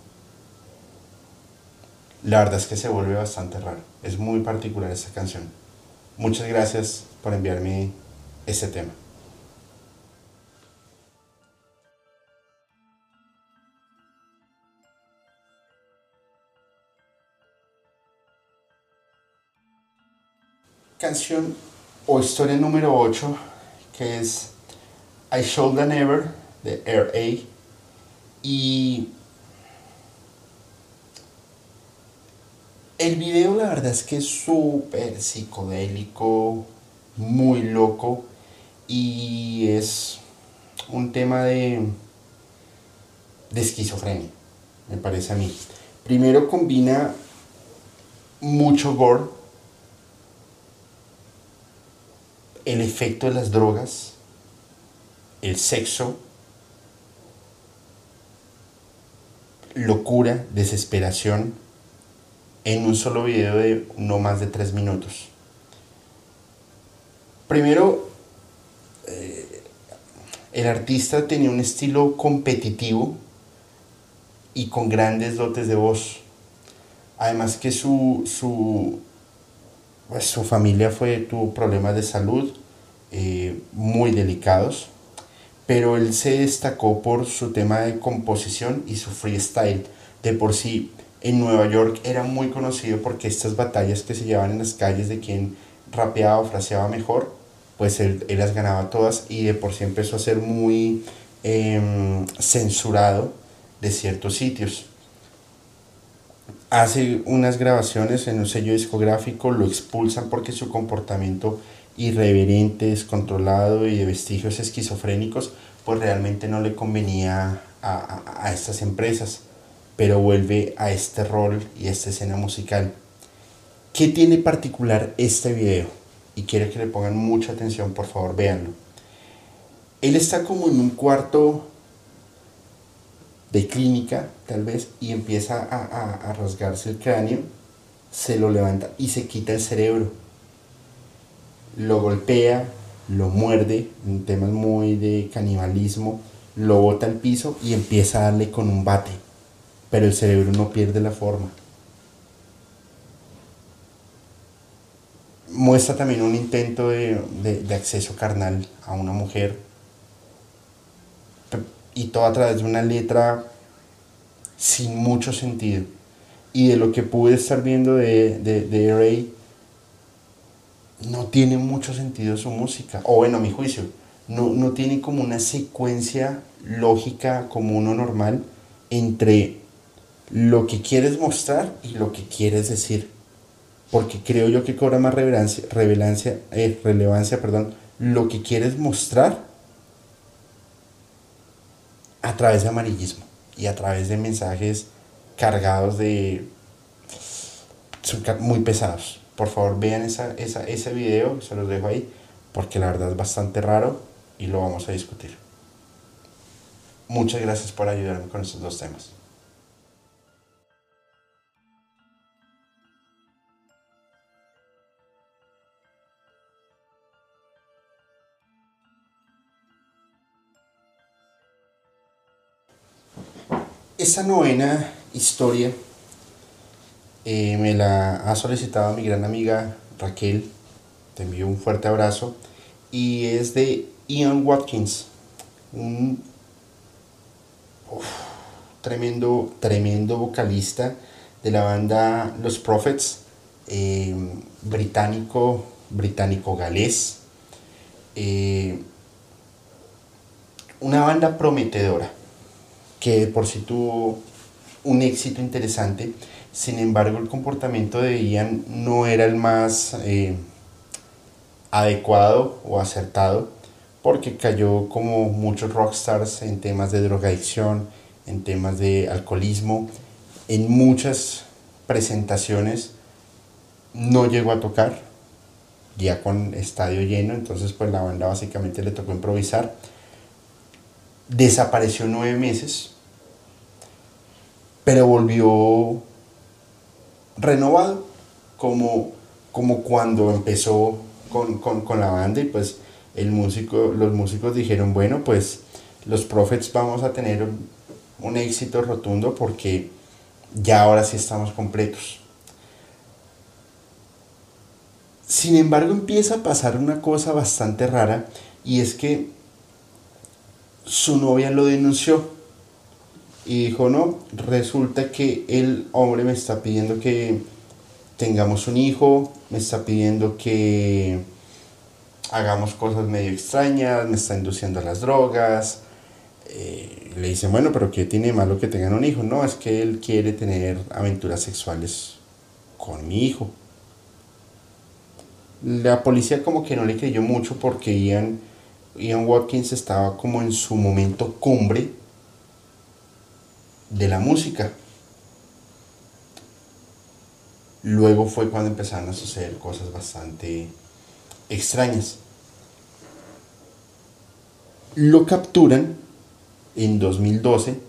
La verdad es que se vuelve bastante raro. Es muy particular esta canción. Muchas gracias por enviarme este tema. Canción o historia número 8 que es I Should Never de Air A y el video la verdad es que es súper psicodélico, muy loco y es un tema de, de esquizofrenia, me parece a mí. Primero combina mucho gore, el efecto de las drogas, el sexo, locura, desesperación, en un solo video de no más de tres minutos. Primero, eh, el artista tenía un estilo competitivo y con grandes dotes de voz. Además que su, su, pues, su familia tuvo problemas de salud eh, muy delicados pero él se destacó por su tema de composición y su freestyle. De por sí, en Nueva York era muy conocido porque estas batallas que se llevaban en las calles de quien rapeaba o fraseaba mejor, pues él, las ganaba todas y de por sí empezó a ser muy em, censurado de ciertos sitios. Hace unas grabaciones en un sello discográfico, lo expulsan porque su comportamiento irreverente, descontrolado y de vestigios esquizofrénicos, pues realmente no le convenía a, estas empresas, pero vuelve a este rol y a esta escena musical. ¿Qué tiene particular este video? Y quiero que le pongan mucha atención, por favor, véanlo. Él está como en un cuarto de clínica, tal vez, y empieza a rasgarse el cráneo, se lo levanta y se quita el cerebro lo golpea, lo muerde, en temas muy de canibalismo, lo bota al piso y empieza a darle con un bate, pero el cerebro no pierde la forma. Muestra también un intento de, acceso carnal a una mujer y todo a través de una letra sin mucho sentido. Y de lo que pude estar viendo de, de, de Ray, no tiene mucho sentido su música, o bueno, a mi juicio, no, no tiene como una secuencia lógica como uno normal entre lo que quieres mostrar y lo que quieres decir. Porque creo yo que cobra más relevancia, relevancia, eh, relevancia perdón, lo que quieres mostrar a través de amarillismo y a través de mensajes cargados de... muy pesados. Por favor vean esa, esa, ese video, se los dejo ahí, porque la verdad es bastante raro y lo vamos a discutir. Muchas gracias por ayudarme con estos dos temas. Esa novena historia eh, me la ha solicitado mi gran amiga Raquel. Te envío un fuerte abrazo. Y es de Ian Watkins, un tremendo, tremendo vocalista de la banda Los Prophets, eh, británico, británico-galés. Eh, una banda prometedora que por sí tuvo un éxito interesante. Sin embargo, el comportamiento de Ian no era el más eh, adecuado o acertado porque cayó como muchos rockstars en temas de drogadicción, en temas de alcoholismo, en muchas presentaciones no llegó a tocar, ya con estadio lleno, entonces pues la banda básicamente le tocó improvisar. Desapareció nueve meses, pero volvió renovado, como, como cuando empezó con, con la banda y pues el músico, los músicos dijeron, bueno, pues los Prophets vamos a tener un éxito rotundo porque ya ahora sí estamos completos. Sin embargo, empieza a pasar una cosa bastante rara y es que su novia lo denunció y dijo, no, resulta que el hombre me está pidiendo que tengamos un hijo, me está pidiendo que hagamos cosas medio extrañas, me está induciendo a las drogas. Eh, le dicen, bueno, pero ¿qué tiene malo que tengan un hijo? No, es que él quiere tener aventuras sexuales con mi hijo. La policía como que no le creyó mucho porque Ian, Ian Watkins estaba como en su momento cumbre de la música. Luego fue cuando empezaron a suceder cosas bastante extrañas. Lo capturan en 2012,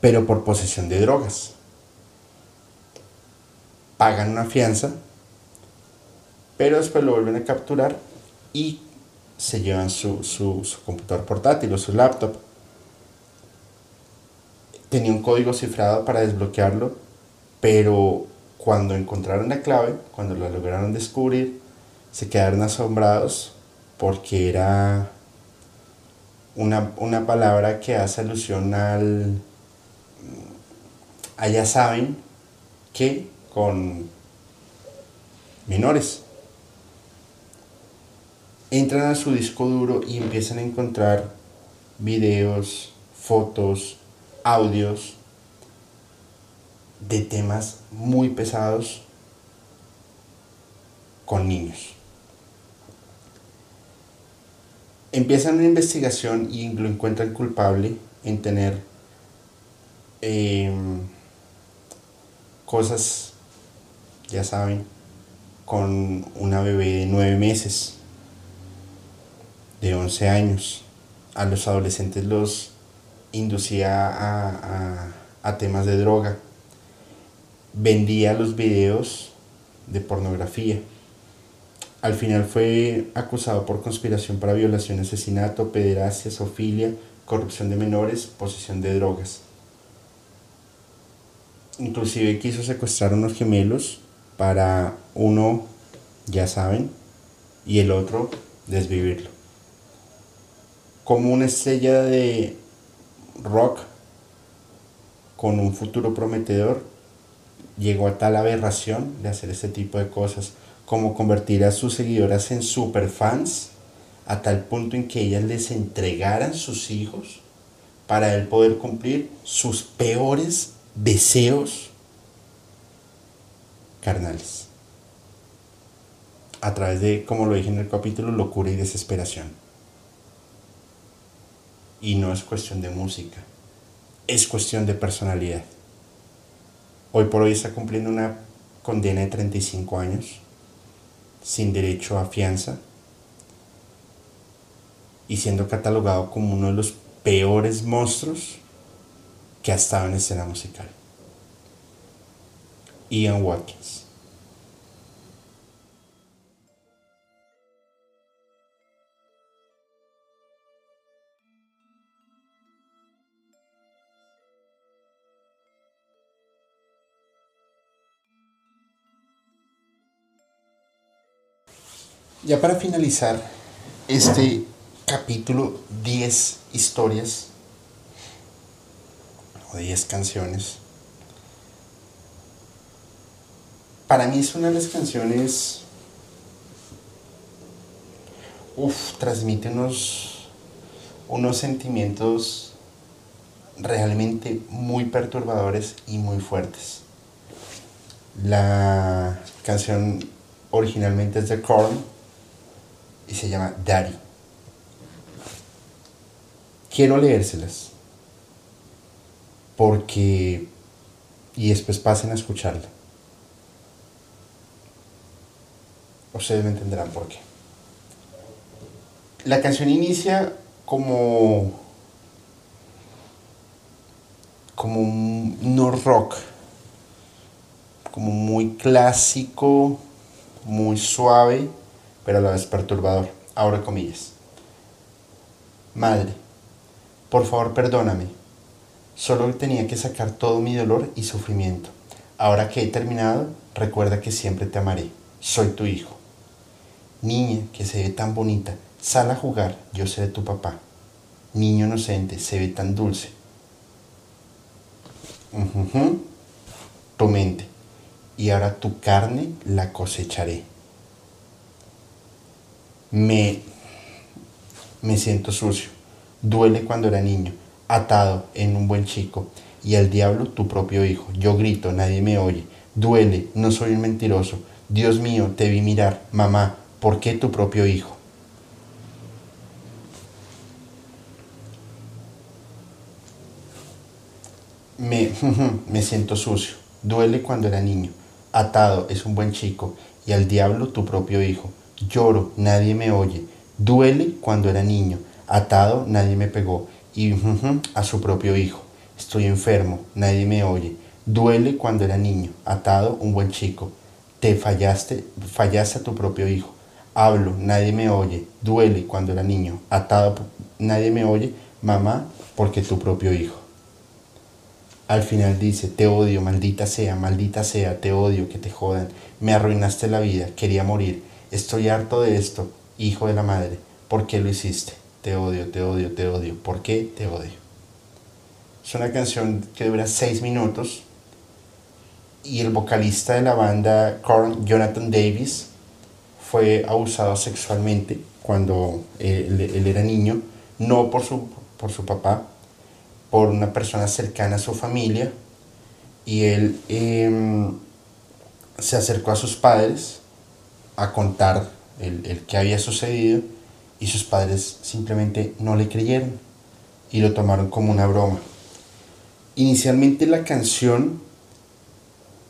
pero por posesión de drogas. Pagan una fianza, pero después lo vuelven a capturar y se llevan su, su, su computador portátil o su laptop. Tenía un código cifrado para desbloquearlo, pero cuando encontraron la clave, cuando lo lograron descubrir, se quedaron asombrados porque era una, palabra que hace alusión al... Allá saben que con menores. Entran a su disco duro y empiezan a encontrar videos, fotos, audios de temas muy pesados con niños. empiezan una investigación y lo encuentran culpable en tener em, cosas, ya saben, con una bebé de nueve meses, de 11 años. A los adolescentes los inducía a, temas de droga. Vendía los videos de pornografía al final fue acusado por conspiración para violación, asesinato, pederastia, sofilia, corrupción de menores, posesión de drogas. Inclusive quiso secuestrar unos gemelos para uno, ya saben, y el otro desvivirlo. Como una estrella de rock con un futuro prometedor, llegó a tal aberración de hacer este tipo de cosas como convertir a sus seguidoras en superfans a tal punto en que ellas les entregaran sus hijos para él poder cumplir sus peores deseos carnales. A través de, como lo dije en el capítulo, locura y desesperación. Y no es cuestión de música, es cuestión de personalidad. Hoy por hoy está cumpliendo una condena de 35 años, sin derecho a fianza, y siendo catalogado como uno de los peores monstruos que ha estado en escena musical. Ian Watkins. Ya para finalizar este capítulo 10 historias o 10 canciones. Para mí es una de las canciones, uff, transmite unos, unos sentimientos realmente muy perturbadores y muy fuertes. La canción originalmente es de Korn y se llama Daddy. Quiero leérselas porque y después pasen a escucharla. Ustedes me entenderán por qué. La canción inicia como como no rock, como muy clásico, muy suave, pero a la vez perturbador. Ahora comillas. Madre, por favor perdóname. Solo tenía que sacar todo mi dolor y sufrimiento. Ahora que he terminado, recuerda que siempre te amaré. Soy tu hijo. Niña que se ve tan bonita, sal a jugar, yo seré tu papá. Niño inocente, se ve tan dulce. Tu mente. Y ahora tu carne la cosecharé. Me, me siento sucio. Duele cuando era niño, atado en un buen chico. Y al diablo tu propio hijo. Yo grito, nadie me oye. Duele, no soy un mentiroso. Dios mío, te vi mirar. Mamá, ¿Por qué tu propio hijo? Me, (laughs) me siento sucio. Duele cuando era niño. Atado es un buen chico. Y al diablo tu propio hijo. Lloro, nadie me oye. Duele cuando era niño. Atado, nadie me pegó. Y a su propio hijo. Estoy enfermo, nadie me oye. Duele cuando era niño. Atado, un buen chico. Te fallaste, fallaste a tu propio hijo. Hablo, nadie me oye. Duele cuando era niño. Atado, nadie me oye. Mamá, porque tu propio hijo. Al final dice, te odio, maldita sea, maldita sea, te odio, que te jodan. Me arruinaste la vida, quería morir. Estoy harto de esto, hijo de la madre. ¿Por qué lo hiciste? Te odio, te odio, te odio. ¿Por qué te odio? Es una canción que dura seis minutos y el vocalista de la banda, Jonathan Davis, fue abusado sexualmente cuando él, era niño, no por su, por su papá, por una persona cercana a su familia, y él em, se acercó a sus padres a contar el, el que había sucedido, y sus padres simplemente no le creyeron y lo tomaron como una broma. Inicialmente la canción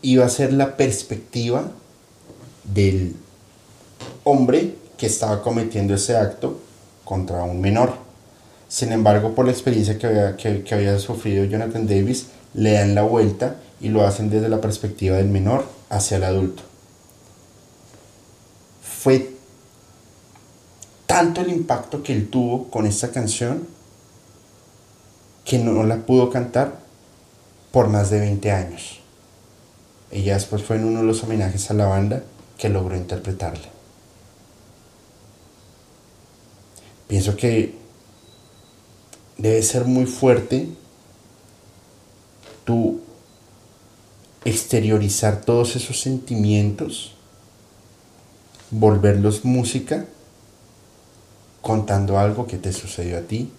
iba a ser la perspectiva del hombre que estaba cometiendo ese acto contra un menor. Sin embargo, por la experiencia que había, que, había sufrido Jonathan Davis, le dan la vuelta y lo hacen desde la perspectiva del menor hacia el adulto. Fue tanto el impacto que él tuvo con esta canción que no la pudo cantar por más de 20 años. Ella después fue en uno de los homenajes a la banda que logró interpretarla. Pienso que debe ser muy fuerte tú exteriorizar todos esos sentimientos, volverlos música contando algo que te sucedió a ti,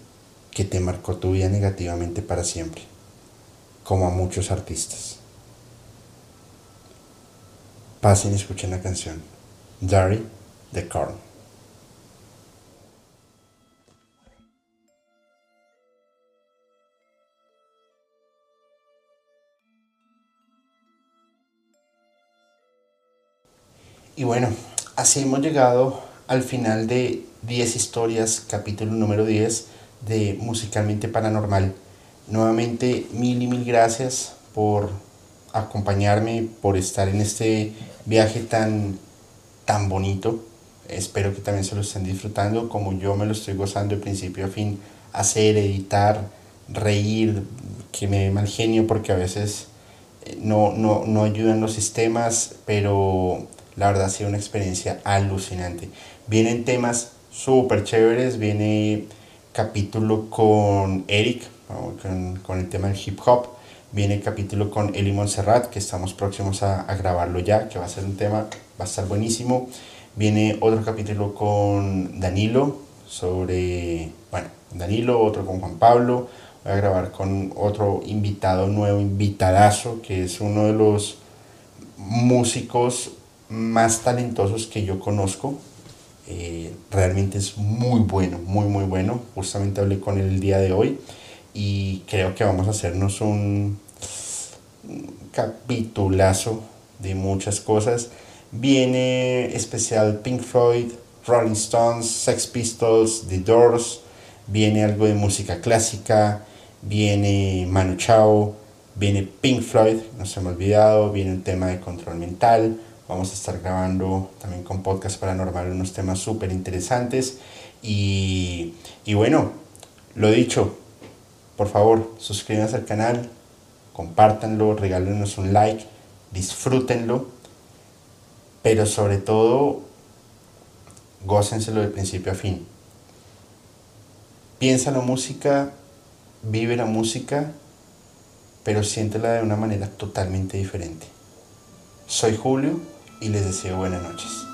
que te marcó tu vida negativamente para siempre, como a muchos artistas. Pasen y escuchen la canción Dari de Korn. Y bueno, así hemos llegado al final de 10 historias, capítulo número 10 de Musicalmente Paranormal. Nuevamente, mil y mil gracias por acompañarme, por estar en este viaje tan, tan bonito. Espero que también se lo estén disfrutando como yo me lo estoy gozando de principio a fin. Hacer, editar, reír, que me dé mal genio porque a veces eh, no, no, no ayudan los sistemas, pero la verdad ha sido una experiencia alucinante. Vienen temas súper chéveres, viene capítulo con Eric, con, el tema del hip hop, viene capítulo con Eli Montserrat, que estamos próximos a, a, grabarlo ya, que va a ser un tema, va a estar buenísimo. Viene otro capítulo con Danilo, sobre, bueno, Danilo, otro con Juan Pablo. Voy a grabar con otro invitado nuevo, invitadazo, que es uno de los músicos más talentosos que yo conozco. Eh, realmente es muy bueno, muy, muy bueno. Justamente hablé con él el día de hoy y creo que vamos a hacernos un capitulazo de muchas cosas. Viene especial Pink Floyd, Rolling Stones, Sex Pistols, The Doors, viene algo de música clásica, viene Manu Chao, viene Pink Floyd, no se me ha olvidado, viene un tema de control mental, Vamos a estar grabando también con Podcast Paranormal unos temas súper interesantes. Y, y bueno, lo dicho, por favor, suscríbanse al canal, compártanlo, regálenos un like, disfrútenlo, pero sobre todo, gócenselo de principio a fin. Piensa la música, vive la música, pero siéntela de una manera totalmente diferente. Soy Julio y les deseo buenas noches.